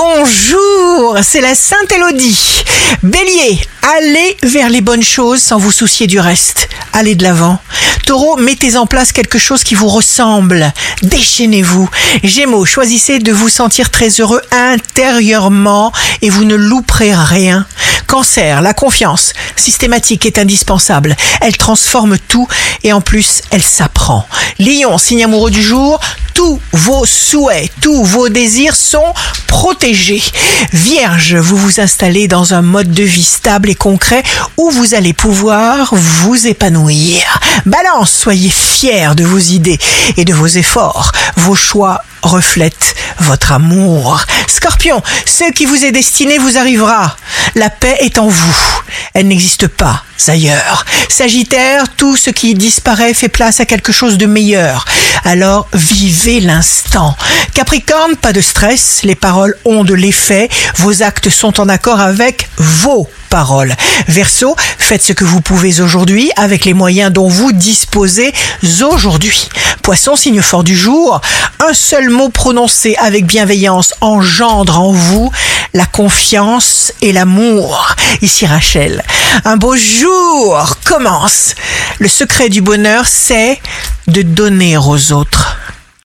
Bonjour, c'est la Sainte Élodie. Bélier, allez vers les bonnes choses sans vous soucier du reste. Allez de l'avant. Taureau, mettez en place quelque chose qui vous ressemble. Déchaînez-vous. Gémeaux, choisissez de vous sentir très heureux intérieurement et vous ne louperez rien. Cancer, la confiance systématique est indispensable. Elle transforme tout et en plus, elle s'apprend. Lion, signe amoureux du jour, tous vos souhaits, tous vos désirs sont protégés. Vierge, vous vous installez dans un mode de vie stable et concret où vous allez pouvoir vous épanouir. Balance, soyez fiers de vos idées et de vos efforts. Vos choix reflètent votre amour. Scorpion, ce qui vous est destiné vous arrivera. La paix est en vous. Elle n'existe pas ailleurs. Sagittaire, tout ce qui disparaît fait place à quelque chose de meilleur. Alors vivez l'instant. Capricorne, pas de stress, les paroles ont de l'effet, vos actes sont en accord avec vos paroles. Verseau, faites ce que vous pouvez aujourd'hui avec les moyens dont vous disposez aujourd'hui. Poisson, signe fort du jour, un seul mot prononcé avec bienveillance engendre en vous la confiance et l'amour. Ici Rachel, un beau jour commence. Le secret du bonheur, c'est de donner aux autres.